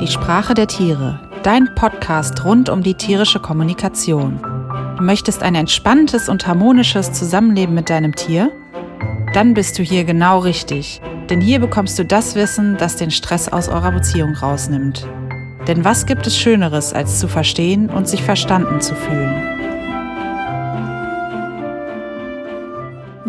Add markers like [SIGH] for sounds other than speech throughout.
Die Sprache der Tiere, dein Podcast rund um die tierische Kommunikation. Du möchtest ein entspanntes und harmonisches Zusammenleben mit deinem Tier? Dann bist du hier genau richtig, denn hier bekommst du das Wissen, das den Stress aus eurer Beziehung rausnimmt. Denn was gibt es Schöneres, als zu verstehen und sich verstanden zu fühlen?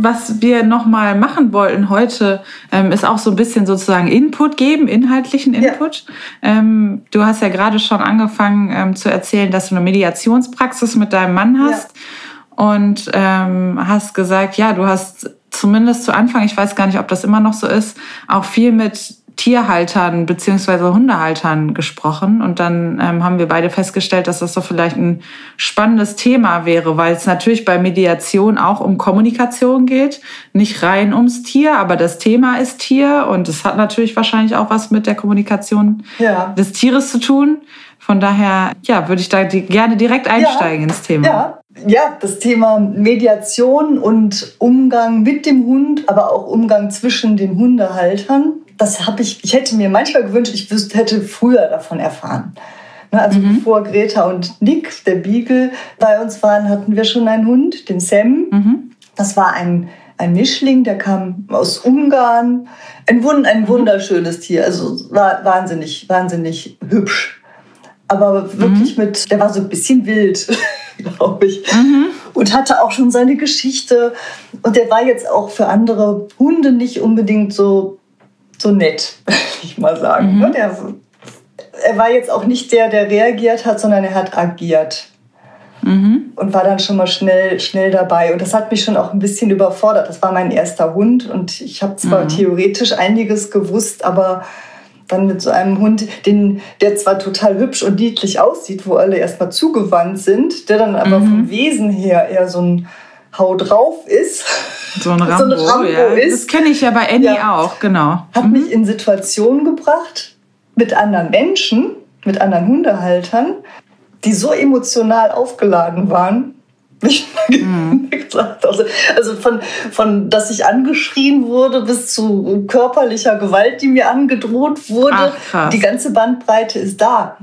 Was wir nochmal machen wollten heute, ähm, ist auch so ein bisschen sozusagen Input geben, inhaltlichen Input. Ja. Ähm, du hast ja gerade schon angefangen ähm, zu erzählen, dass du eine Mediationspraxis mit deinem Mann hast ja. und ähm, hast gesagt, ja, du hast zumindest zu Anfang, ich weiß gar nicht, ob das immer noch so ist, auch viel mit Tierhaltern beziehungsweise Hundehaltern gesprochen und dann ähm, haben wir beide festgestellt, dass das so vielleicht ein spannendes Thema wäre, weil es natürlich bei Mediation auch um Kommunikation geht, nicht rein ums Tier, aber das Thema ist Tier und es hat natürlich wahrscheinlich auch was mit der Kommunikation ja. des Tieres zu tun. Von daher, ja, würde ich da die, gerne direkt einsteigen ja. ins Thema. Ja. Ja, das Thema Mediation und Umgang mit dem Hund, aber auch Umgang zwischen den Hundehaltern das habe ich, ich hätte mir manchmal gewünscht, ich wüsste, hätte früher davon erfahren. Ne, also mhm. bevor Greta und Nick, der Beagle, bei uns waren, hatten wir schon einen Hund, den Sam. Mhm. Das war ein, ein Mischling, der kam aus Ungarn. Ein, Wund, ein wunderschönes Tier, also war wahnsinnig, wahnsinnig hübsch. Aber wirklich mhm. mit, der war so ein bisschen wild, [LAUGHS] [LAUGHS] glaube ich. Mhm. Und hatte auch schon seine Geschichte. Und der war jetzt auch für andere Hunde nicht unbedingt so so nett, [LAUGHS] würde ich mal sagen. Mhm. Der, er war jetzt auch nicht der, der reagiert hat, sondern er hat agiert. Mhm. Und war dann schon mal schnell, schnell dabei. Und das hat mich schon auch ein bisschen überfordert. Das war mein erster Hund und ich habe zwar mhm. theoretisch einiges gewusst, aber dann mit so einem Hund, den, der zwar total hübsch und niedlich aussieht, wo alle erstmal zugewandt sind, der dann aber mhm. vom Wesen her eher so ein Hau drauf ist. So ein Rambo, [LAUGHS] so ein Rambo ja. ist. Das kenne ich ja bei Annie ja. auch, genau. Hat mhm. mich in Situationen gebracht mit anderen Menschen, mit anderen Hundehaltern, die so emotional aufgeladen waren, ich mhm. [LAUGHS] gesagt. Also, also von, von, dass ich angeschrien wurde bis zu körperlicher Gewalt, die mir angedroht wurde. Ach, die ganze Bandbreite ist da.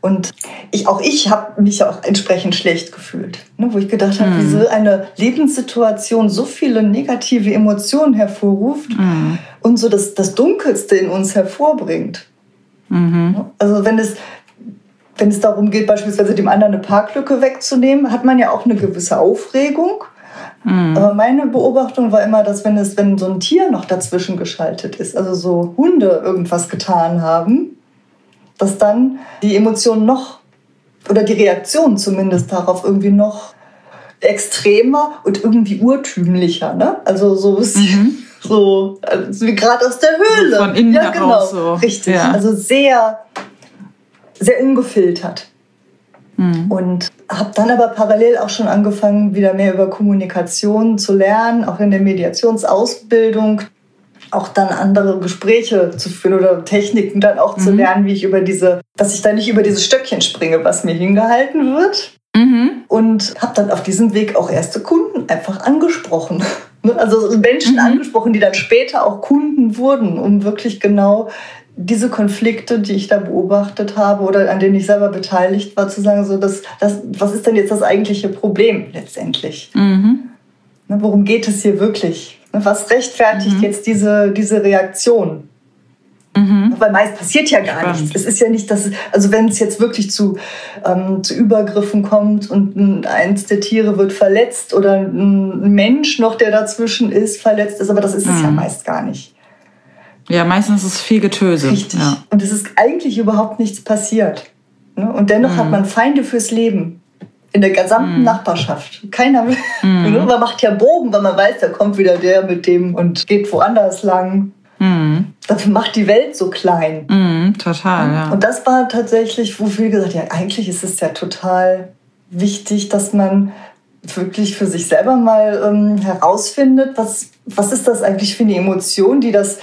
Und ich, auch ich habe mich auch entsprechend schlecht gefühlt, ne, wo ich gedacht habe, wie mhm. so eine Lebenssituation so viele negative Emotionen hervorruft mm. und so das, das Dunkelste in uns hervorbringt. Mhm. Also wenn es, wenn es darum geht, beispielsweise dem anderen eine Parklücke wegzunehmen, hat man ja auch eine gewisse Aufregung. Mhm. Aber meine Beobachtung war immer, dass wenn es, wenn so ein Tier noch dazwischen geschaltet ist, also so Hunde irgendwas getan haben, dass dann die Emotionen noch oder die Reaktion zumindest darauf irgendwie noch extremer und irgendwie urtümlicher. Ne? Also so mhm. so also wie gerade aus der Höhle. So von innen ja, genau, so. Richtig. Ja. Also sehr, sehr ungefiltert. Mhm. Und habe dann aber parallel auch schon angefangen, wieder mehr über Kommunikation zu lernen, auch in der Mediationsausbildung auch dann andere Gespräche zu führen oder Techniken dann auch mhm. zu lernen, wie ich über diese, dass ich da nicht über dieses Stöckchen springe, was mir hingehalten wird. Mhm. Und habe dann auf diesem Weg auch erste Kunden einfach angesprochen. [LAUGHS] Ne? Also Menschen mhm. angesprochen, die dann später auch Kunden wurden, um wirklich genau diese Konflikte, die ich da beobachtet habe oder an denen ich selber beteiligt war, zu sagen, so, das, das, was ist denn jetzt das eigentliche Problem letztendlich? Mhm. Ne, worum geht es hier wirklich? Was rechtfertigt mhm. jetzt diese, diese Reaktion? Mhm. Weil meist passiert ja gar Spannend. nichts. Es ist ja nicht, dass, also wenn es jetzt wirklich zu, ähm, zu Übergriffen kommt und eins der Tiere wird verletzt oder ein Mensch noch, der dazwischen ist, verletzt ist, aber das ist es ja mhm. meist gar nicht. Ja, meistens ist es viel Getöse. Richtig. Ja. Und es ist eigentlich überhaupt nichts passiert. Ne? Und dennoch hat mhm. man Feinde fürs Leben in der gesamten mm. Nachbarschaft. Keiner will. Mm. Man macht ja Bogen, weil man weiß, da kommt wieder der mit dem und geht woanders lang. Mm. Dafür macht die Welt so klein. Mm, total, ja. Und das war tatsächlich, wo viele gesagt ja, eigentlich ist es ja total wichtig, dass man wirklich für sich selber mal ähm, herausfindet, was, was ist das eigentlich für eine Emotion, die das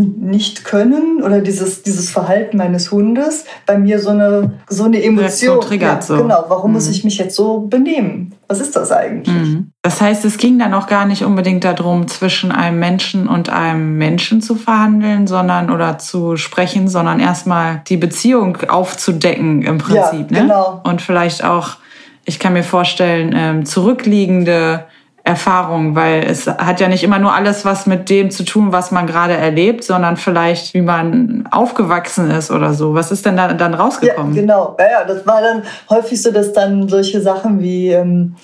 nicht können oder dieses, dieses Verhalten meines Hundes bei mir so eine, so eine Emotion triggert. Ja, so. Genau, warum mhm. muss ich mich jetzt so benehmen? Was ist das eigentlich? Mhm. Das heißt, es ging dann auch gar nicht unbedingt darum, zwischen einem Menschen und einem Menschen zu verhandeln, sondern oder zu sprechen, sondern erstmal die Beziehung aufzudecken im Prinzip. Ja, genau. Ne? Und vielleicht auch, ich kann mir vorstellen, ähm, zurückliegende Erfahrung, weil es hat ja nicht immer nur alles was mit dem zu tun, was man gerade erlebt, sondern vielleicht, wie man aufgewachsen ist oder so. Was ist denn da, dann rausgekommen? Ja, genau. Ja, das war dann häufig so, dass dann solche Sachen wie, ähm,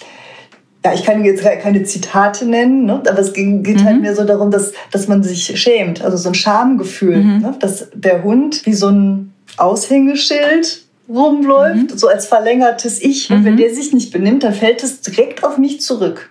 ja, ich kann jetzt keine Zitate nennen, ne? aber es geht halt mhm. halt mehr so darum, dass, dass man sich schämt, also so ein Schamgefühl, mhm. ne? dass der Hund wie so ein Aushängeschild rumläuft, mhm. so als verlängertes Ich. Und wenn mhm. der sich nicht benimmt, dann fällt es direkt auf mich zurück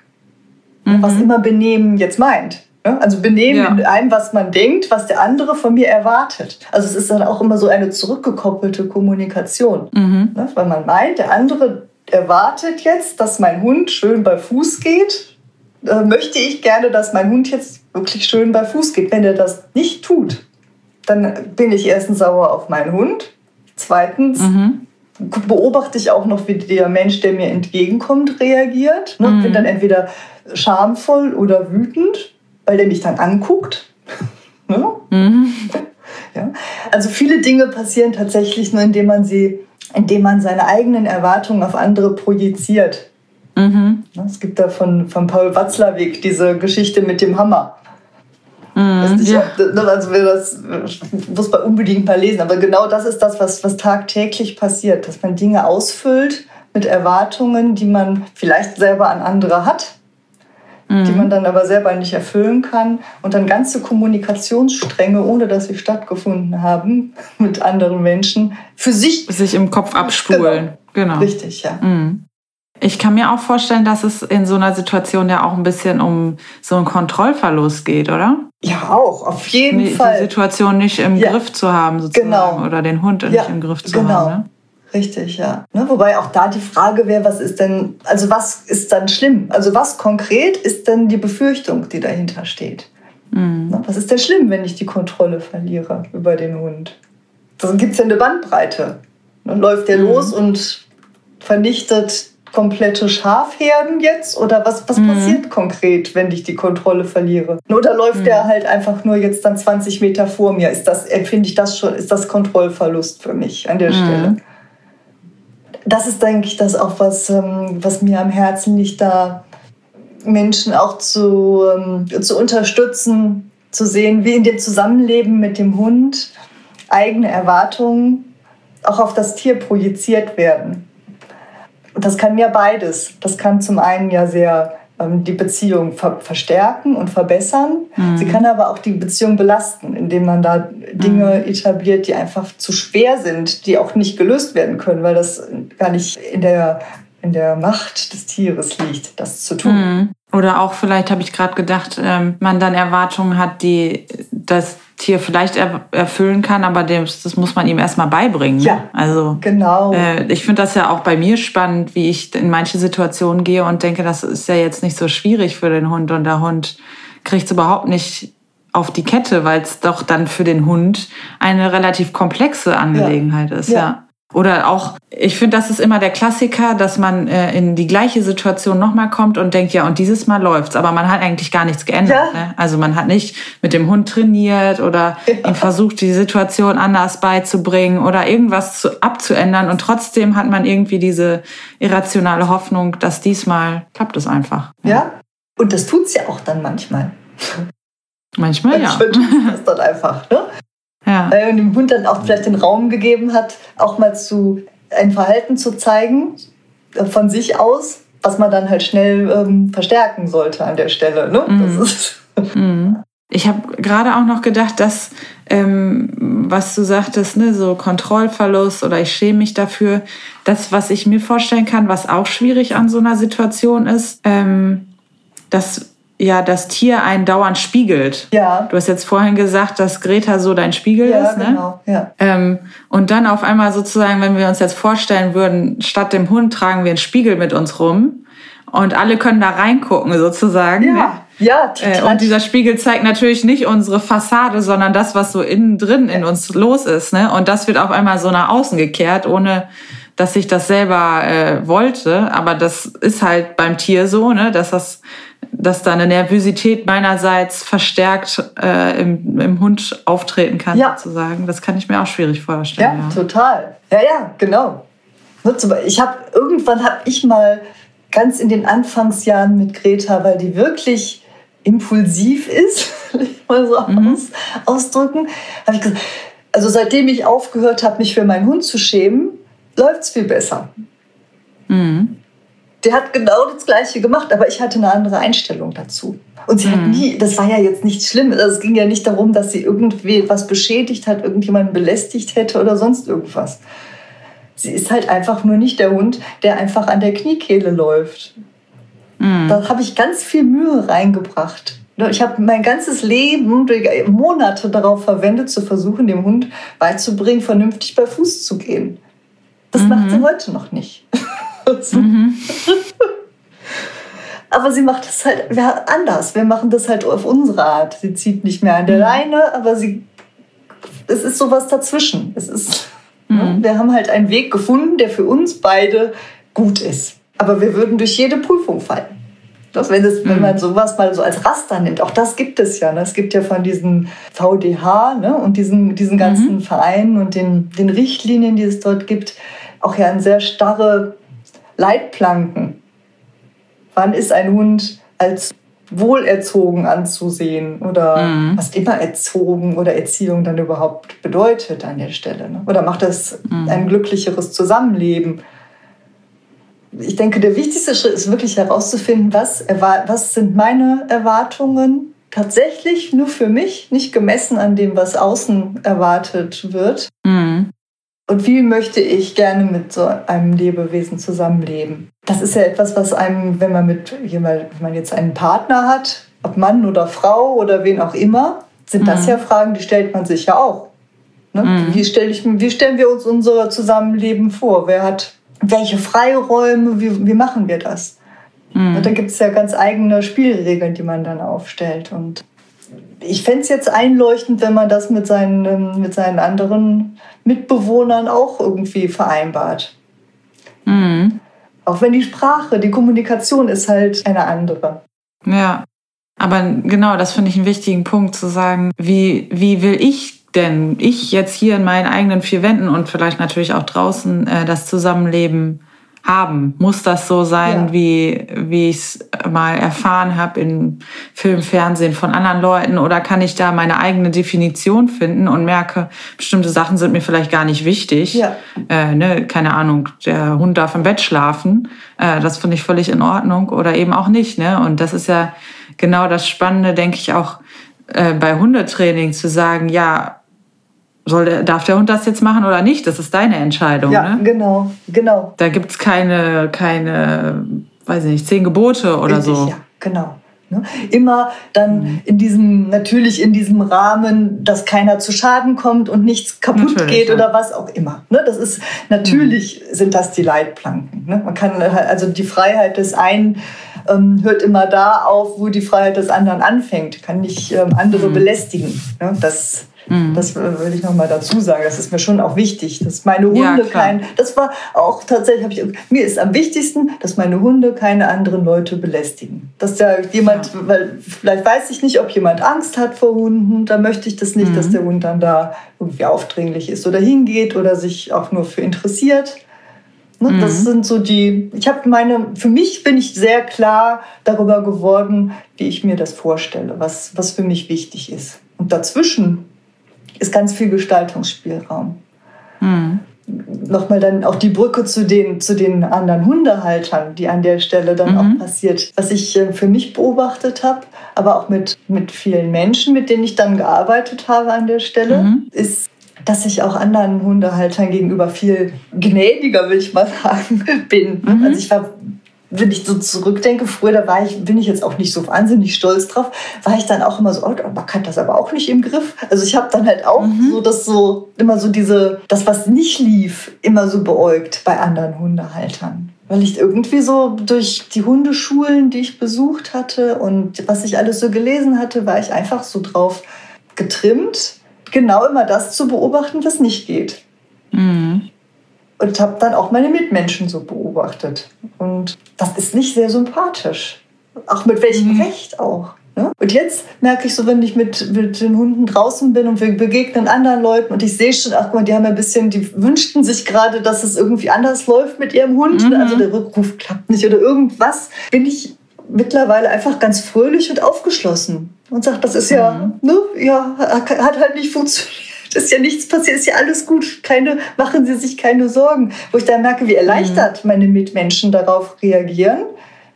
mhm. was immer Benehmen jetzt meint. Also Benehmen ja. in einem, was man denkt, was der andere von mir erwartet. Also es ist dann auch immer so eine zurückgekoppelte Kommunikation. Mhm. Weil man meint, der andere erwartet jetzt, dass mein Hund schön bei Fuß geht. Da möchte ich gerne, dass mein Hund jetzt wirklich schön bei Fuß geht. Wenn er das nicht tut, dann bin ich erstens sauer auf meinen Hund. Zweitens mhm beobachte ich auch noch, wie der Mensch, der mir entgegenkommt, reagiert. Ne? Mhm. Bin dann entweder schamvoll oder wütend, weil der mich dann anguckt. [LAUGHS] ne? mhm. ja. Also viele Dinge passieren tatsächlich nur, indem man sie, indem man seine eigenen Erwartungen auf andere projiziert. Mhm. Es gibt da von, von Paul Watzlawick diese Geschichte mit dem Hammer. Mhm, nicht, ja. Ne, also das muss man unbedingt mal lesen. Aber genau das ist das, was, was tagtäglich passiert, dass man Dinge ausfüllt mit Erwartungen, die man vielleicht selber an andere hat mhm. die man dann aber selber nicht erfüllen kann. Und dann ganze Kommunikationsstränge, ohne dass sie stattgefunden haben, [LAUGHS] mit anderen Menschen, für sich. Sich im Kopf abspulen. Genau. genau. Richtig, ja. Mhm. Ich kann mir auch vorstellen, dass es in so einer Situation ja auch ein bisschen um so einen Kontrollverlust geht, oder? Ja, auch, auf jeden die, Fall. Die Situation nicht im ja. Griff zu haben, sozusagen. Genau. Oder den Hund ja. nicht im Griff zu genau. haben. Ne? Richtig, ja. Ne, wobei auch da die Frage wäre, was ist denn, also was ist dann schlimm? Also was konkret ist denn die Befürchtung, die dahinter steht? Mhm. Ne, was ist denn schlimm, wenn ich die Kontrolle verliere über den Hund? Dann gibt es ja eine Bandbreite. Dann läuft der mhm. los und vernichtet komplette Schafherden jetzt? Oder was, was mhm. passiert konkret, wenn ich die Kontrolle verliere? Oder läuft mhm. der halt einfach nur jetzt dann 20 Meter vor mir? Ist das, empfinde ich das schon, ist das Kontrollverlust für mich an der mhm. Stelle? Das ist, denke ich, das auch, was, ähm, was mir am Herzen liegt, da Menschen auch zu, ähm, zu unterstützen, zu sehen, wie in dem Zusammenleben mit dem Hund eigene Erwartungen auch auf das Tier projiziert werden. Und das kann ja beides. Das kann zum einen ja sehr die Beziehung ver verstärken und verbessern. Mhm. Sie kann aber auch die Beziehung belasten, indem man da Dinge mhm. etabliert, die einfach zu schwer sind, die auch nicht gelöst werden können, weil das gar nicht in der, in der Macht des Tieres liegt, das zu tun. Mhm. Oder auch vielleicht habe ich gerade gedacht, ähm, man dann Erwartungen hat, die das Tier vielleicht erfüllen kann, aber das, das muss man ihm erstmal beibringen. Ne? Ja, also genau. Äh, ich finde das ja auch bei mir spannend, wie ich in manche Situationen gehe und denke, das ist ja jetzt nicht so schwierig für den Hund und der Hund kriegt es überhaupt nicht auf die Kette, weil es doch dann für den Hund eine relativ komplexe Angelegenheit ja. ist. Ja. ja. Oder auch, ich finde, das ist immer der Klassiker, dass man äh, in die gleiche Situation nochmal kommt und denkt, ja, und dieses Mal läuft's, aber man hat eigentlich gar nichts geändert. Ja. Ne? Also man hat nicht mit dem Hund trainiert oder ja. versucht, die Situation anders beizubringen oder irgendwas zu, abzuändern und trotzdem hat man irgendwie diese irrationale Hoffnung, dass diesmal klappt es einfach. Ja, ja. und das tut's ja auch dann manchmal. Manchmal, ja. Manchmal tut [LAUGHS] das dann einfach, ne? Ja. Weil man dem Hund dann auch vielleicht den Raum gegeben hat, auch mal zu ein Verhalten zu zeigen äh, von sich aus, was man dann halt schnell ähm, verstärken sollte an der Stelle. Ne? Mhm. [LAUGHS] mhm. Ich habe gerade auch noch gedacht, dass, ähm, was du sagtest, ne, so Kontrollverlust oder ich schäme mich dafür, das, was ich mir vorstellen kann, was auch schwierig an so einer Situation ist, ähm, dass ja das Tier einen dauernd spiegelt. Ja. Du hast jetzt vorhin gesagt, dass Greta so dein Spiegel ja, ist, ne? Genau, ja. Ähm, und dann auf einmal sozusagen, wenn wir uns jetzt vorstellen würden, statt dem Hund tragen wir einen Spiegel mit uns rum und alle können da reingucken sozusagen. Ja. Ne? Ja, äh, und dieser Spiegel zeigt natürlich nicht unsere Fassade, sondern das, was so innen drin in uns los ist. Ne? Und das wird auf einmal so nach außen gekehrt, ohne dass ich das selber äh, wollte. Aber das ist halt beim Tier so, ne? dass das dass da eine Nervosität meinerseits verstärkt äh, im, im Hund auftreten kann, ja. sozusagen. Das kann ich mir auch schwierig vorstellen. Ja, ja. total. Ja, ja, genau. Ich habe irgendwann habe ich mal ganz in den Anfangsjahren mit Greta, weil die wirklich impulsiv ist, [LAUGHS] ich mal so mhm. aus, ausdrücken, habe ich gesagt, also seitdem ich aufgehört habe, mich für meinen Hund zu schämen, läuft es viel besser. Mhm. Der hat genau das Gleiche gemacht, aber ich hatte eine andere Einstellung dazu. Und sie mhm. hat nie, das war ja jetzt nichts Schlimmes. Also es ging ja nicht darum, dass sie irgendwie was beschädigt hat, irgendjemanden belästigt hätte oder sonst irgendwas. Sie ist halt einfach nur nicht der Hund, der einfach an der Kniekehle läuft. Mhm. Da habe ich ganz viel Mühe reingebracht. Ich habe mein ganzes Leben, Monate darauf verwendet, zu versuchen, dem Hund beizubringen, vernünftig bei Fuß zu gehen. Das mhm. macht sie heute noch nicht. [LAUGHS] mhm. aber sie macht das halt anders. Wir machen das halt auf unsere Art. Sie zieht nicht mehr an der mhm. Leine, aber sie, es ist sowas dazwischen. Es ist, ne? mhm. wir haben halt einen Weg gefunden, der für uns beide gut ist. Aber wir würden durch jede Prüfung fallen. Doch wenn, das, wenn man mhm. sowas mal so als Raster nimmt, auch das gibt es ja. Ne? Es gibt ja von diesen VDH ne? und diesen, diesen ganzen mhm. Vereinen und den, den Richtlinien, die es dort gibt, auch ja ein sehr starre Leitplanken. Wann ist ein Hund als wohlerzogen anzusehen oder mhm. was immer erzogen oder Erziehung dann überhaupt bedeutet an der Stelle? Ne? Oder macht das mhm. ein glücklicheres Zusammenleben? Ich denke, der wichtigste Schritt ist wirklich herauszufinden, was, was sind meine Erwartungen tatsächlich nur für mich, nicht gemessen an dem, was außen erwartet wird. Mhm. Und wie möchte ich gerne mit so einem Lebewesen zusammenleben? Das ist ja etwas, was einem, wenn man mit jemand, wenn man jetzt einen Partner hat, ob Mann oder Frau oder wen auch immer, sind mhm. das ja Fragen, die stellt man sich ja auch. Ne? Mhm. Wie, stell ich, wie stellen wir uns unser Zusammenleben vor? Wer hat welche Freiräume? Wie, wie machen wir das? Mhm. Und da gibt es ja ganz eigene Spielregeln, die man dann aufstellt. Und ich fände es jetzt einleuchtend, wenn man das mit seinen, ähm, mit seinen anderen Mitbewohnern auch irgendwie vereinbart. Mhm. Auch wenn die Sprache, die Kommunikation ist halt eine andere. Ja, aber genau, das finde ich einen wichtigen Punkt zu sagen, wie, wie will ich denn, ich jetzt hier in meinen eigenen vier Wänden und vielleicht natürlich auch draußen äh, das Zusammenleben haben? Muss das so sein, ja. wie, wie ich es mal erfahren habe in Film, Fernsehen von anderen Leuten? Oder kann ich da meine eigene Definition finden und merke, bestimmte Sachen sind mir vielleicht gar nicht wichtig? Ja. Äh, ne, keine Ahnung, der Hund darf im Bett schlafen. Äh, das finde ich völlig in Ordnung oder eben auch nicht. Ne? Und das ist ja genau das Spannende, denke ich, auch äh, bei Hundetraining zu sagen, ja, soll der, darf der Hund das jetzt machen oder nicht? Das ist deine Entscheidung. Ja, ne? genau, genau. Da gibt es keine, keine, weiß ich nicht, zehn Gebote oder Richtig, so. Ja, genau. Ne? Immer dann mhm. in diesem, natürlich in diesem Rahmen, dass keiner zu Schaden kommt und nichts kaputt natürlich, geht ja. oder was auch immer. Ne? Das ist, natürlich mhm. sind das die Leitplanken. Ne? Man kann also die Freiheit des einen ähm, hört immer da auf, wo die Freiheit des anderen anfängt. Kann nicht ähm, andere mhm. belästigen. Ne? Das Mhm. Das will ich noch mal dazu sagen. Das ist mir schon auch wichtig, dass meine Hunde ja, kein. Das war auch tatsächlich. Ich, mir ist am wichtigsten, dass meine Hunde keine anderen Leute belästigen. Dass da jemand, ja. weil vielleicht weiß ich nicht, ob jemand Angst hat vor Hunden. Da möchte ich das nicht, mhm. dass der Hund dann da irgendwie aufdringlich ist oder hingeht oder sich auch nur für interessiert. Ne, mhm. Das sind so die. Ich habe meine. Für mich bin ich sehr klar darüber geworden, wie ich mir das vorstelle, was was für mich wichtig ist. Und dazwischen ist ganz viel Gestaltungsspielraum. Mhm. Nochmal dann auch die Brücke zu den, zu den anderen Hundehaltern, die an der Stelle dann mhm. auch passiert. Was ich äh, für mich beobachtet habe, aber auch mit, mit vielen Menschen, mit denen ich dann gearbeitet habe an der Stelle, mhm. ist, dass ich auch anderen Hundehaltern gegenüber viel gnädiger, will ich mal [LAUGHS] sagen, bin. Mhm. Also ich war wenn ich so zurückdenke, früher, da war ich, bin ich jetzt auch nicht so wahnsinnig stolz drauf, war ich dann auch immer so, oh, man hat das aber auch nicht im Griff. Also ich habe dann halt auch mhm. so das so, immer so diese, das, was nicht lief, immer so beäugt bei anderen Hundehaltern. weil ich irgendwie so durch die Hundeschulen, die ich besucht hatte und was ich alles so gelesen hatte, war ich einfach so drauf getrimmt, genau immer das zu beobachten, was nicht geht. Mhm. Und habe dann auch meine Mitmenschen so beobachtet. Und das ist nicht sehr sympathisch. Auch mit welchem mhm. Recht auch. Ne? Und jetzt merke ich so, wenn ich mit, mit den Hunden draußen bin und wir begegnen anderen Leuten und ich sehe schon, ach guck mal, die haben ein bisschen, die wünschten sich gerade, dass es irgendwie anders läuft mit ihrem Hund. Mhm. Also der Rückruf klappt nicht oder irgendwas. Bin ich mittlerweile einfach ganz fröhlich und aufgeschlossen und sagt, das ist ja, mhm. ne, ja, hat halt nicht funktioniert. Ist ja nichts passiert, ist ja alles gut. Keine, machen Sie sich keine Sorgen. Wo ich dann merke, wie erleichtert mhm. meine Mitmenschen darauf reagieren,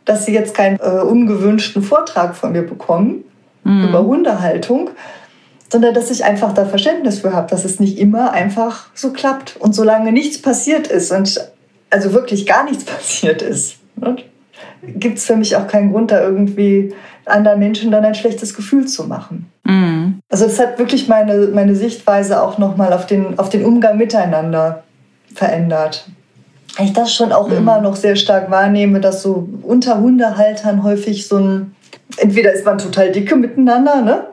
dass sie jetzt keinen äh, ungewünschten Vortrag von mir bekommen mhm. über Hundehaltung, sondern dass ich einfach da Verständnis für habe, dass es nicht immer einfach so klappt. Und solange nichts passiert ist und also wirklich gar nichts [LAUGHS] passiert ist, ne, gibt es für mich auch keinen Grund, da irgendwie anderen Menschen dann ein schlechtes Gefühl zu machen. Mhm. Also es hat wirklich meine, meine Sichtweise auch nochmal auf den, auf den Umgang miteinander verändert. Ich das schon auch mhm. immer noch sehr stark wahrnehme, dass so unter Hundehaltern häufig so ein, entweder ist man total dicke miteinander, ne?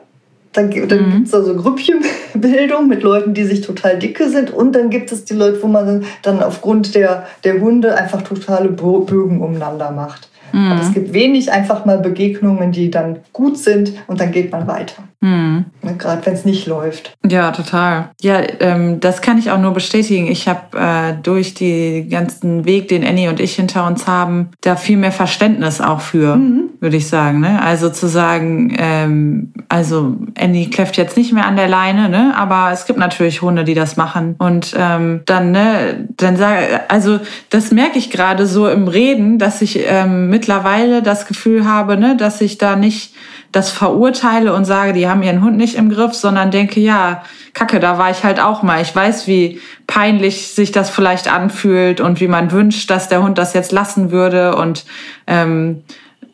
Dann, dann mhm. gibt es da so Grüppchenbildung mit Leuten, die sich total dicke sind. Und dann gibt es die Leute, wo man dann aufgrund der, der Hunde einfach totale Bögen umeinander macht. Mhm. Aber es gibt wenig einfach mal Begegnungen, die dann gut sind und dann geht man weiter. Mhm. Gerade wenn es nicht läuft. Ja, total. Ja, ähm, das kann ich auch nur bestätigen. Ich habe äh, durch den ganzen Weg, den Annie und ich hinter uns haben, da viel mehr Verständnis auch für, mhm. würde ich sagen. Ne? Also zu sagen, ähm, also Annie kläfft jetzt nicht mehr an der Leine, ne? aber es gibt natürlich Hunde, die das machen. Und ähm, dann, ne, dann sage, also das merke ich gerade so im Reden, dass ich ähm, mittlerweile das Gefühl habe, ne, dass ich da nicht das verurteile und sage, die haben ihren Hund nicht im Griff, sondern denke, ja, Kacke, da war ich halt auch mal. Ich weiß, wie peinlich sich das vielleicht anfühlt und wie man wünscht, dass der Hund das jetzt lassen würde. Und ähm,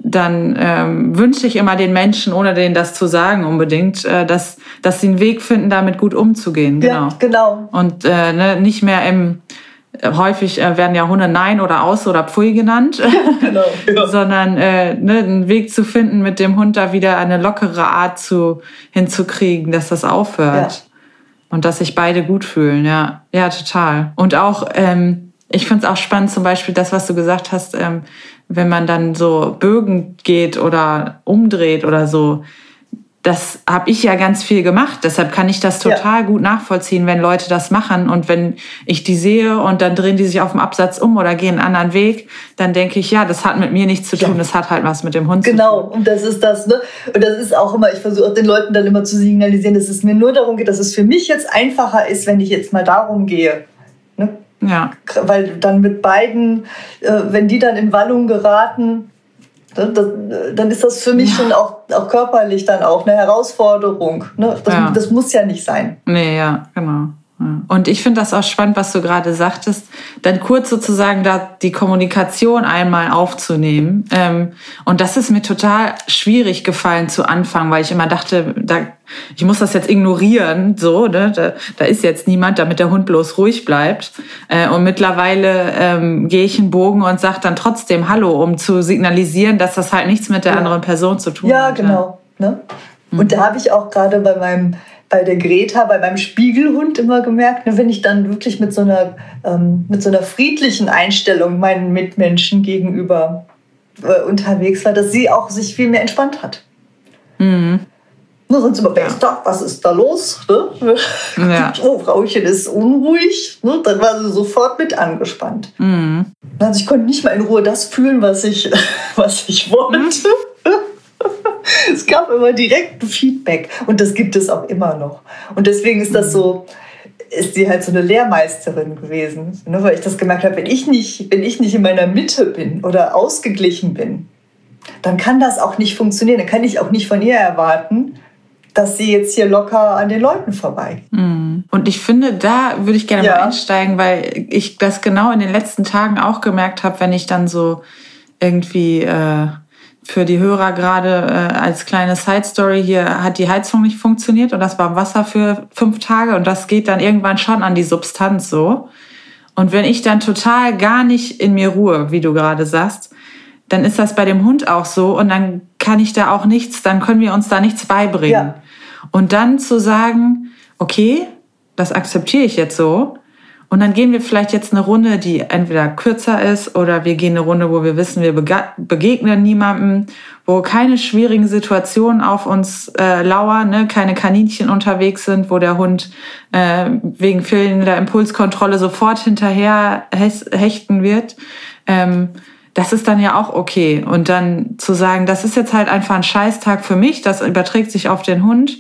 dann ähm, wünsche ich immer den Menschen, ohne denen das zu sagen unbedingt, äh, dass, dass sie einen Weg finden, damit gut umzugehen. Genau. Ja, genau. Und äh, ne, nicht mehr im häufig äh, werden ja Hunde Nein oder Aus oder Pfui genannt, [LAUGHS] genau, ja. [LAUGHS] sondern äh, ne, einen Weg zu finden, mit dem Hund da wieder eine lockere Art zu, hinzukriegen, dass das aufhört. Ja. Und dass sich beide gut fühlen, ja. Ja, total. Und auch, ähm, ich finde es auch spannend, zum Beispiel das, was du gesagt hast, ähm, wenn man dann so Bögen geht oder umdreht oder so, das habe ich ja ganz viel gemacht. Deshalb kann ich das total ja. gut nachvollziehen, wenn Leute das machen. Und wenn ich die sehe und dann drehen die sich auf dem Absatz um oder gehen einen anderen Weg, dann denke ich, ja, das hat mit mir nichts zu tun. Ja. Das hat halt was mit dem Hund genau. zu tun. Genau, und das ist das. Ne? Und das ist auch immer, ich versuche auch den Leuten dann immer zu signalisieren, dass es mir nur darum geht, dass es für mich jetzt einfacher ist, wenn ich jetzt mal darum gehe. Ne? Ja. Weil dann mit beiden, äh, wenn die dann in Wallung geraten, dann ist das für mich ja. schon auch, auch körperlich dann auch eine Herausforderung. Ne? Das, ja. das muss ja nicht sein. Nee, ja, genau. Und ich finde das auch spannend, was du gerade sagtest, dann kurz sozusagen da die Kommunikation einmal aufzunehmen. Ähm, und das ist mir total schwierig gefallen zu Anfang, weil ich immer dachte, da, ich muss das jetzt ignorieren, so, ne? da, da ist jetzt niemand, damit der Hund bloß ruhig bleibt. Äh, und mittlerweile ähm, gehe ich einen Bogen und sage dann trotzdem Hallo, um zu signalisieren, dass das halt nichts mit der ja. anderen Person zu tun ja, hat. Genau. Ja, genau. Ne? Und da habe ich auch gerade bei meinem bei der Greta, bei meinem Spiegelhund immer gemerkt, ne, wenn ich dann wirklich mit so einer, ähm, mit so einer friedlichen Einstellung meinen Mitmenschen gegenüber äh, unterwegs war, dass sie auch sich viel mehr entspannt hat. Mhm. Ne, sonst immer, ist da? Was ist da los? Ne? Ja. [LAUGHS] Oh, Frauchen ist unruhig. Ne? Dann war sie sofort mit angespannt. Mhm. Also ich konnte nicht mal in Ruhe das fühlen, was ich, [LAUGHS] was ich wollte. Mhm. Es gab immer direkt Feedback und das gibt es auch immer noch. Und deswegen ist das so, ist sie halt so eine Lehrmeisterin gewesen, ne, weil ich das gemerkt habe, wenn ich, nicht, wenn ich nicht in meiner Mitte bin oder ausgeglichen bin, dann kann das auch nicht funktionieren. Dann kann ich auch nicht von ihr erwarten, dass sie jetzt hier locker an den Leuten vorbei. Mhm. Und ich finde, da würde ich gerne ja. mal einsteigen, weil ich das genau in den letzten Tagen auch gemerkt habe, wenn ich dann so irgendwie äh, für die Hörer gerade äh, als kleine Side Story hier hat die Heizung nicht funktioniert und das war Wasser für fünf Tage und das geht dann irgendwann schon an die Substanz so. Und wenn ich dann total gar nicht in mir ruhe, wie du gerade sagst, dann ist das bei dem Hund auch so und dann kann ich da auch nichts, dann können wir uns da nichts beibringen. Ja. Und dann zu sagen, okay, das akzeptiere ich jetzt so. Und dann gehen wir vielleicht jetzt eine Runde, die entweder kürzer ist oder wir gehen eine Runde, wo wir wissen, wir begegnen niemandem, wo keine schwierigen Situationen auf uns äh, lauern, ne? keine Kaninchen unterwegs sind, wo der Hund äh, wegen fehlender Impulskontrolle sofort hinterher hechten wird. Ähm, das ist dann ja auch okay. Und dann zu sagen, das ist jetzt halt einfach ein Scheißtag für mich, das überträgt sich auf den Hund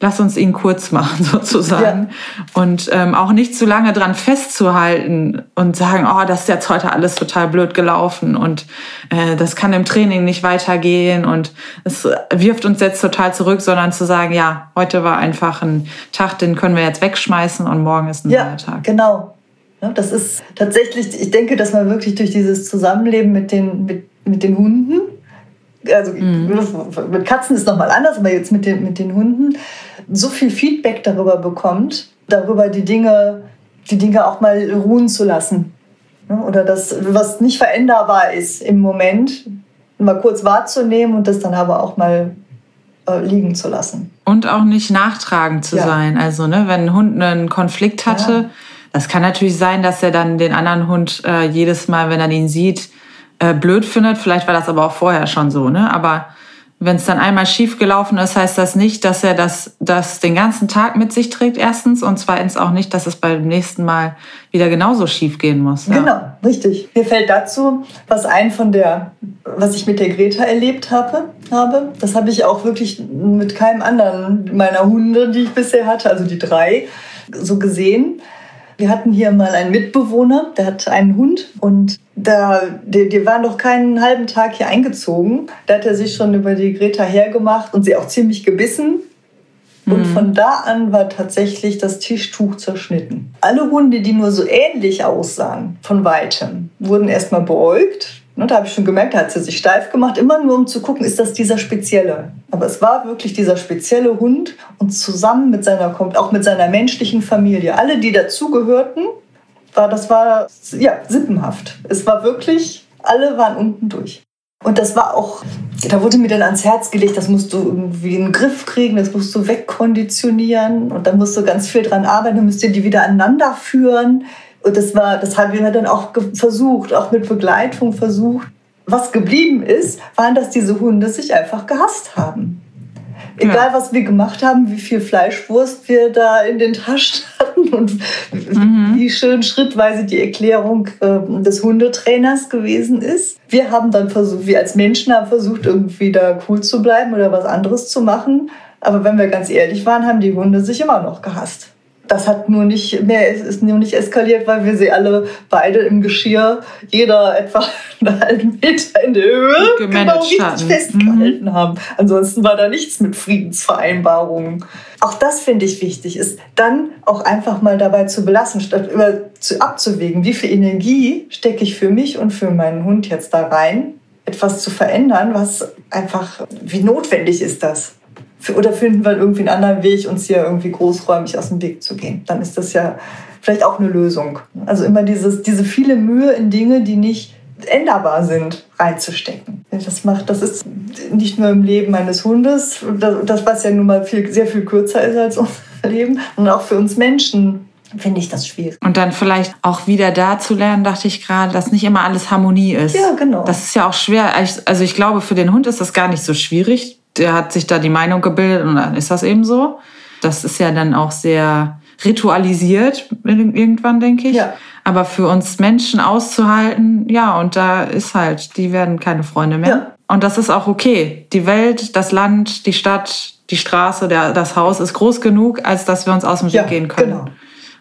lass uns ihn kurz machen [LAUGHS] sozusagen ja. und ähm, auch nicht zu lange dran festzuhalten und sagen, oh, das ist jetzt heute alles total blöd gelaufen und äh, das kann im Training nicht weitergehen und es wirft uns jetzt total zurück, sondern zu sagen, ja, heute war einfach ein Tag, den können wir jetzt wegschmeißen und morgen ist ein ja, neuer Tag. Genau. Ja, das ist tatsächlich, ich denke, dass man wirklich durch dieses Zusammenleben mit den, mit, mit den Hunden also mhm. mit Katzen ist nochmal anders, aber jetzt mit den, mit den Hunden, so viel Feedback darüber bekommt, darüber die Dinge, die Dinge auch mal ruhen zu lassen. Oder das, was nicht veränderbar ist im Moment, mal kurz wahrzunehmen und das dann aber auch mal äh, liegen zu lassen. Und auch nicht nachtragend zu ja. sein. Also, ne, wenn ein Hund einen Konflikt hatte, ja. das kann natürlich sein, dass er dann den anderen Hund äh, jedes Mal, wenn er ihn sieht, äh, blöd findet. Vielleicht war das aber auch vorher schon so, ne? Aber wenn es dann einmal schief gelaufen ist, heißt das nicht, dass er das, das den ganzen Tag mit sich trägt, erstens. Und zweitens auch nicht, dass es beim nächsten Mal wieder genauso schief gehen muss. Ja. Genau, richtig. Mir fällt dazu was ein von der, was ich mit der Greta erlebt habe. habe. Das habe ich auch wirklich mit keinem anderen meiner Hunde, die ich bisher hatte, also die drei, so gesehen. Wir hatten hier mal einen Mitbewohner, der hat einen Hund und da, die, die waren noch keinen halben Tag hier eingezogen. Da hat er sich schon über die Greta hergemacht und sie auch ziemlich gebissen. Und mhm. von da an war tatsächlich das Tischtuch zerschnitten. Alle Hunde, die nur so ähnlich aussahen, von weitem, wurden erstmal beäugt und da habe ich schon gemerkt, da hat sie sich steif gemacht, immer nur um zu gucken, ist das dieser spezielle. Aber es war wirklich dieser spezielle Hund und zusammen mit seiner, auch mit seiner menschlichen Familie, alle, die dazugehörten, war, das war ja sippenhaft. Es war wirklich, alle waren unten durch. Und das war auch, da wurde mir dann ans Herz gelegt, das musst du irgendwie in den Griff kriegen, das musst du wegkonditionieren und da musst du ganz viel dran arbeiten, dann müsst ihr die wieder aneinander führen. Und das war, das haben wir dann auch versucht, auch mit Begleitung versucht. Was geblieben ist, waren, dass diese Hunde sich einfach gehasst haben. Egal, was wir gemacht haben, wie viel Fleischwurst wir da in den Taschen [LAUGHS] hatten und mhm. wie schön schrittweise die Erklärung äh, des Hundetrainers gewesen ist. Wir haben dann versucht, wir als Menschen haben versucht, irgendwie da cool zu bleiben oder was anderes zu machen. Aber wenn wir ganz ehrlich waren, haben die Hunde sich immer noch gehasst das hat nur nicht mehr, ist nur nicht eskaliert, weil wir sie alle beide im Geschirr, jeder etwa [LAUGHS] einen halben Meter in der Höhe, genau richtig hatten. festgehalten mhm. haben. Ansonsten war da nichts mit Friedensvereinbarungen. Auch das finde ich wichtig, ist dann auch einfach mal dabei zu belassen, statt über zu abzuwägen, wie viel Energie stecke ich für mich und für meinen Hund jetzt da rein, etwas zu verändern, was einfach, wie notwendig ist das? Oder finden wir irgendwie einen anderen Weg, uns hier irgendwie großräumig aus dem Weg zu gehen. Dann ist das ja vielleicht auch eine Lösung. Also immer dieses, diese viele Mühe in Dinge, die nicht änderbar sind, reinzustecken. Das macht, das ist nicht nur im Leben eines Hundes, das, was ja nun mal viel, sehr viel kürzer ist als unser [LAUGHS] Leben, sondern auch für uns Menschen finde ich das schwierig. Und dann vielleicht auch wieder da zu lernen, dachte ich gerade, dass nicht immer alles Harmonie ist. Ja, genau. Das ist ja auch schwer. Also ich glaube, für den Hund ist das gar nicht so schwierig, der hat sich da die Meinung gebildet und dann ist das eben so. Das ist ja dann auch sehr ritualisiert irgendwann, denke ich. Ja. Aber für uns Menschen auszuhalten, ja, und da ist halt, die werden keine Freunde mehr. Ja. Und das ist auch okay. Die Welt, das Land, die Stadt, die Straße, der, das Haus ist groß genug, als dass wir uns aus dem Weg ja, gehen können. Genau.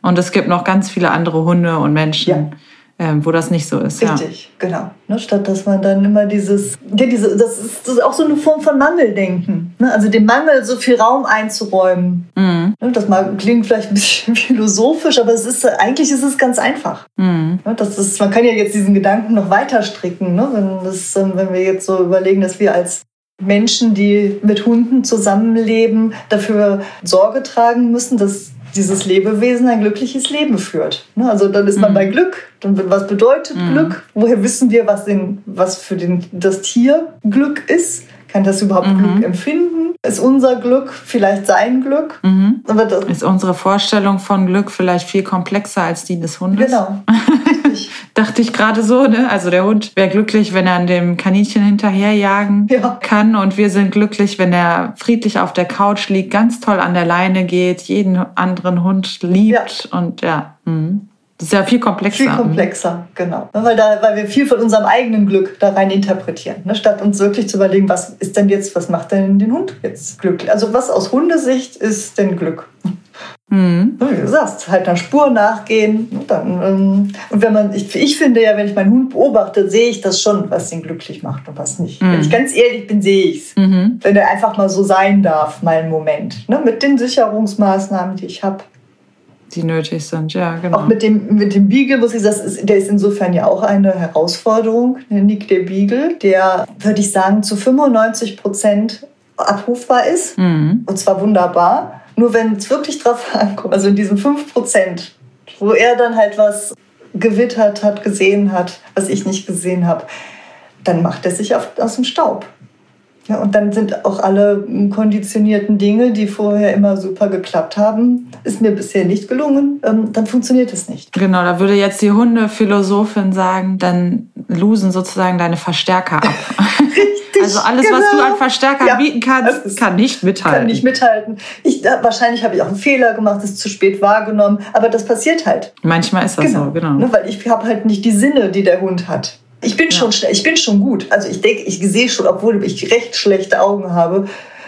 Und es gibt noch ganz viele andere Hunde und Menschen. Ähm, wo das nicht so ist. Richtig, ja. genau. Ne, statt dass man dann immer dieses, ja, diese, das, ist, das ist auch so eine Form von Mangeldenken. Ne? Also dem Mangel so viel Raum einzuräumen. Mhm. Ne, das mal, klingt vielleicht ein bisschen [LAUGHS] philosophisch, aber es ist, eigentlich ist es ganz einfach. Mhm. Ne, das ist, man kann ja jetzt diesen Gedanken noch weiter stricken. Ne? Wenn, das, wenn wir jetzt so überlegen, dass wir als Menschen, die mit Hunden zusammenleben, dafür Sorge tragen müssen, dass dieses Lebewesen ein glückliches Leben führt. Ne? Also dann ist man mhm. bei Glück. Dann was bedeutet mhm. Glück? Woher wissen wir, was, den, was für den, das Tier Glück ist? Kann das überhaupt mhm. Glück empfinden? Ist unser Glück vielleicht sein Glück? Mhm. ist unsere Vorstellung von Glück vielleicht viel komplexer als die des Hundes? Genau. [LAUGHS] Dachte ich gerade so, ne? Also der Hund wäre glücklich, wenn er an dem Kaninchen hinterherjagen ja. kann und wir sind glücklich, wenn er friedlich auf der Couch liegt, ganz toll an der Leine geht, jeden anderen Hund liebt ja. und ja. Mh. Das ist ja viel komplexer. Viel komplexer, genau. Weil, da, weil wir viel von unserem eigenen Glück da rein interpretieren. Ne? Statt uns wirklich zu überlegen, was ist denn jetzt, was macht denn den Hund jetzt glücklich? Also was aus Hundesicht ist denn Glück? Mhm. Wie du sagst, halt einer Spur nachgehen. Und, dann, ähm, und wenn man, ich, ich finde ja, wenn ich meinen Hund beobachte, sehe ich das schon, was ihn glücklich macht und was nicht. Mhm. Wenn ich ganz ehrlich bin, sehe ich es. Mhm. Wenn er einfach mal so sein darf, mal einen Moment. Ne? Mit den Sicherungsmaßnahmen, die ich habe die nötig sind, ja, genau. Auch mit dem, mit dem Beagle muss ich sagen, der ist insofern ja auch eine Herausforderung. Nick der Beagle, der, würde ich sagen, zu 95 Prozent abrufbar ist. Mhm. Und zwar wunderbar. Nur wenn es wirklich drauf [LAUGHS] ankommt, also in diesen 5 Prozent, wo er dann halt was gewittert hat, gesehen hat, was ich nicht gesehen habe, dann macht er sich auf, aus dem Staub. Ja, und dann sind auch alle konditionierten Dinge, die vorher immer super geklappt haben, ist mir bisher nicht gelungen, ähm, dann funktioniert es nicht. Genau, da würde jetzt die Hundephilosophin sagen, dann losen sozusagen deine Verstärker ab. [LAUGHS] [LAUGHS] Richtig, also alles, genau. was du genau. an Verstärker ja, bieten kannst, kann nicht mithalten. Kann nicht mithalten. Ich, wahrscheinlich habe ich auch einen Fehler gemacht, es zu spät wahrgenommen, aber das passiert halt. Manchmal ist das genau. so, genau. Ne, weil ich habe halt nicht die Sinne, die der Hund hat. Ich bin, ja. schon, ich bin schon gut. Also ich denke, ich sehe schon, obwohl ich recht schlechte Augen habe,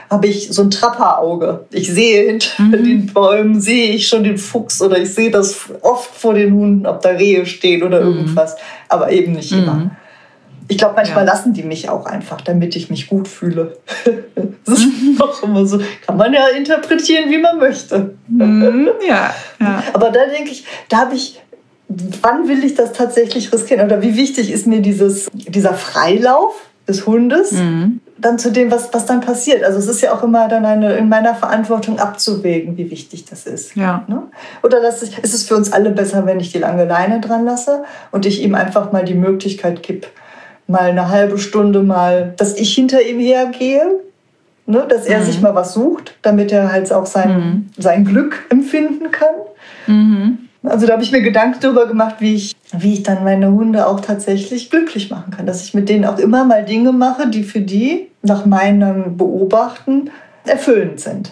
habe ich so ein Trapperauge. Ich sehe hinter mhm. den Bäumen, sehe ich schon den Fuchs oder ich sehe das oft vor den Hunden, ob da Rehe stehen oder mhm. irgendwas. Aber eben nicht mhm. immer. Ich glaube, manchmal ja. lassen die mich auch einfach, damit ich mich gut fühle. [LAUGHS] das ist auch immer so. Kann man ja interpretieren, wie man möchte. Mhm. Ja, ja. Aber da denke ich, da habe ich wann will ich das tatsächlich riskieren? Oder wie wichtig ist mir dieses, dieser Freilauf des Hundes mhm. dann zu dem, was, was dann passiert? Also es ist ja auch immer dann eine, in meiner Verantwortung abzuwägen, wie wichtig das ist. Ja. Ne? Oder dass ich, ist es für uns alle besser, wenn ich die lange Leine dran lasse und ich ihm einfach mal die Möglichkeit gebe, mal eine halbe Stunde mal, dass ich hinter ihm hergehe, ne? dass er mhm. sich mal was sucht, damit er halt auch sein, mhm. sein Glück empfinden kann. Also da habe ich mir Gedanken darüber gemacht, wie ich, wie ich dann meine Hunde auch tatsächlich glücklich machen kann. Dass ich mit denen auch immer mal Dinge mache, die für die nach meinem Beobachten erfüllend sind.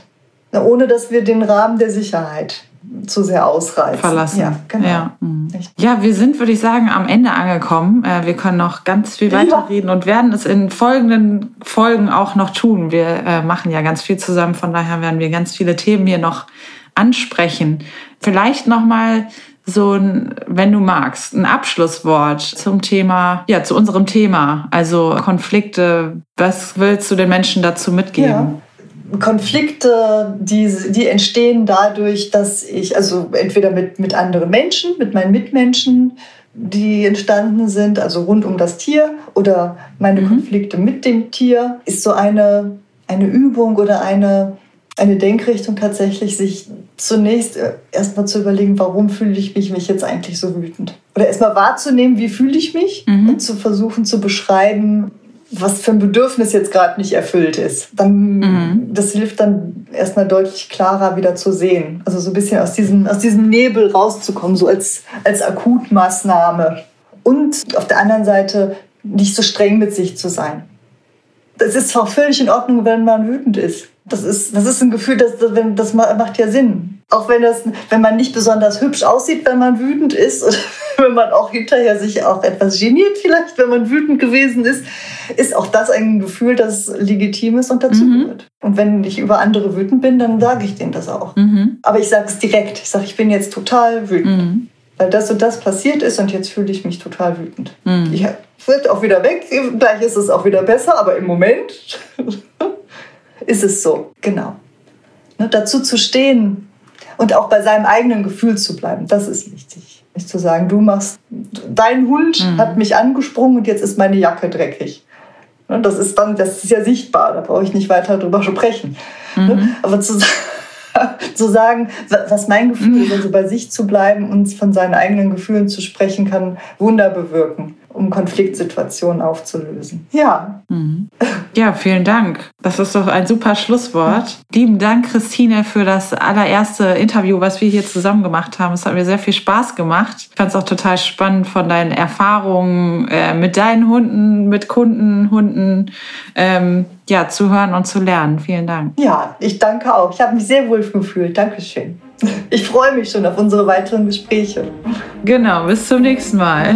Ohne dass wir den Rahmen der Sicherheit zu sehr ausreizen. Verlassen. Ja, genau. Ja, mhm. ja wir sind, würde ich sagen, am Ende angekommen. Äh, wir können noch ganz viel weiterreden ja. und werden es in folgenden Folgen auch noch tun. Wir äh, machen ja ganz viel zusammen, von daher werden wir ganz viele Themen hier noch ansprechen. Vielleicht noch mal so ein, wenn du magst, ein Abschlusswort zum Thema, ja, zu unserem Thema, also Konflikte. Was willst du den Menschen dazu mitgeben? Ja. Konflikte, die, die entstehen dadurch, dass ich, also entweder mit, mit anderen Menschen, mit meinen Mitmenschen, die entstanden sind, also rund um das Tier oder meine mhm. Konflikte mit dem Tier, ist so eine, eine Übung oder eine, eine Denkrichtung tatsächlich, sich zunächst äh, erstmal zu überlegen, warum fühle ich mich, mich jetzt eigentlich so wütend? Oder erstmal wahrzunehmen, wie fühle ich mich mhm. und zu versuchen zu beschreiben, was für ein Bedürfnis jetzt gerade nicht erfüllt ist. Dann, mhm. Das hilft dann erstmal deutlich klarer wieder zu sehen. Also so ein bisschen aus diesem, aus diesem Nebel rauszukommen, so als, als Akutmaßnahme. Und auf der anderen Seite nicht so streng mit sich zu sein. Es ist zwar völlig in Ordnung, wenn man wütend ist. Das ist, das ist ein Gefühl, das, das macht ja Sinn. Auch wenn, das, wenn man nicht besonders hübsch aussieht, wenn man wütend ist, oder [LAUGHS] wenn man auch hinterher sich auch etwas geniert, vielleicht, wenn man wütend gewesen ist, ist auch das ein Gefühl, das legitim ist und dazugehört. Mhm. Und wenn ich über andere wütend bin, dann sage ich denen das auch. Mhm. Aber ich sage es direkt. Ich sage, ich bin jetzt total wütend. Mhm. Weil das und das passiert ist und jetzt fühle ich mich total wütend. Mhm. Ich wird auch wieder weg, gleich ist es auch wieder besser, aber im Moment ist es so, genau. Ne, dazu zu stehen und auch bei seinem eigenen Gefühl zu bleiben, das ist wichtig. Nicht zu sagen, du machst, dein Hund mhm. hat mich angesprungen und jetzt ist meine Jacke dreckig. Ne, das ist dann, das ist ja sichtbar, da brauche ich nicht weiter drüber sprechen. Ne, mhm. Aber zu, [LAUGHS] zu sagen, was mein Gefühl ist, also bei sich zu bleiben und von seinen eigenen Gefühlen zu sprechen, kann Wunder bewirken um Konfliktsituationen aufzulösen. Ja. Mhm. Ja, vielen Dank. Das ist doch ein super Schlusswort. Lieben Dank, Christine, für das allererste Interview, was wir hier zusammen gemacht haben. Es hat mir sehr viel Spaß gemacht. Ich fand es auch total spannend von deinen Erfahrungen äh, mit deinen Hunden, mit Kunden, Hunden, ähm, ja, zu hören und zu lernen. Vielen Dank. Ja, ich danke auch. Ich habe mich sehr wohl gefühlt. Dankeschön. Ich freue mich schon auf unsere weiteren Gespräche. Genau, bis zum nächsten Mal.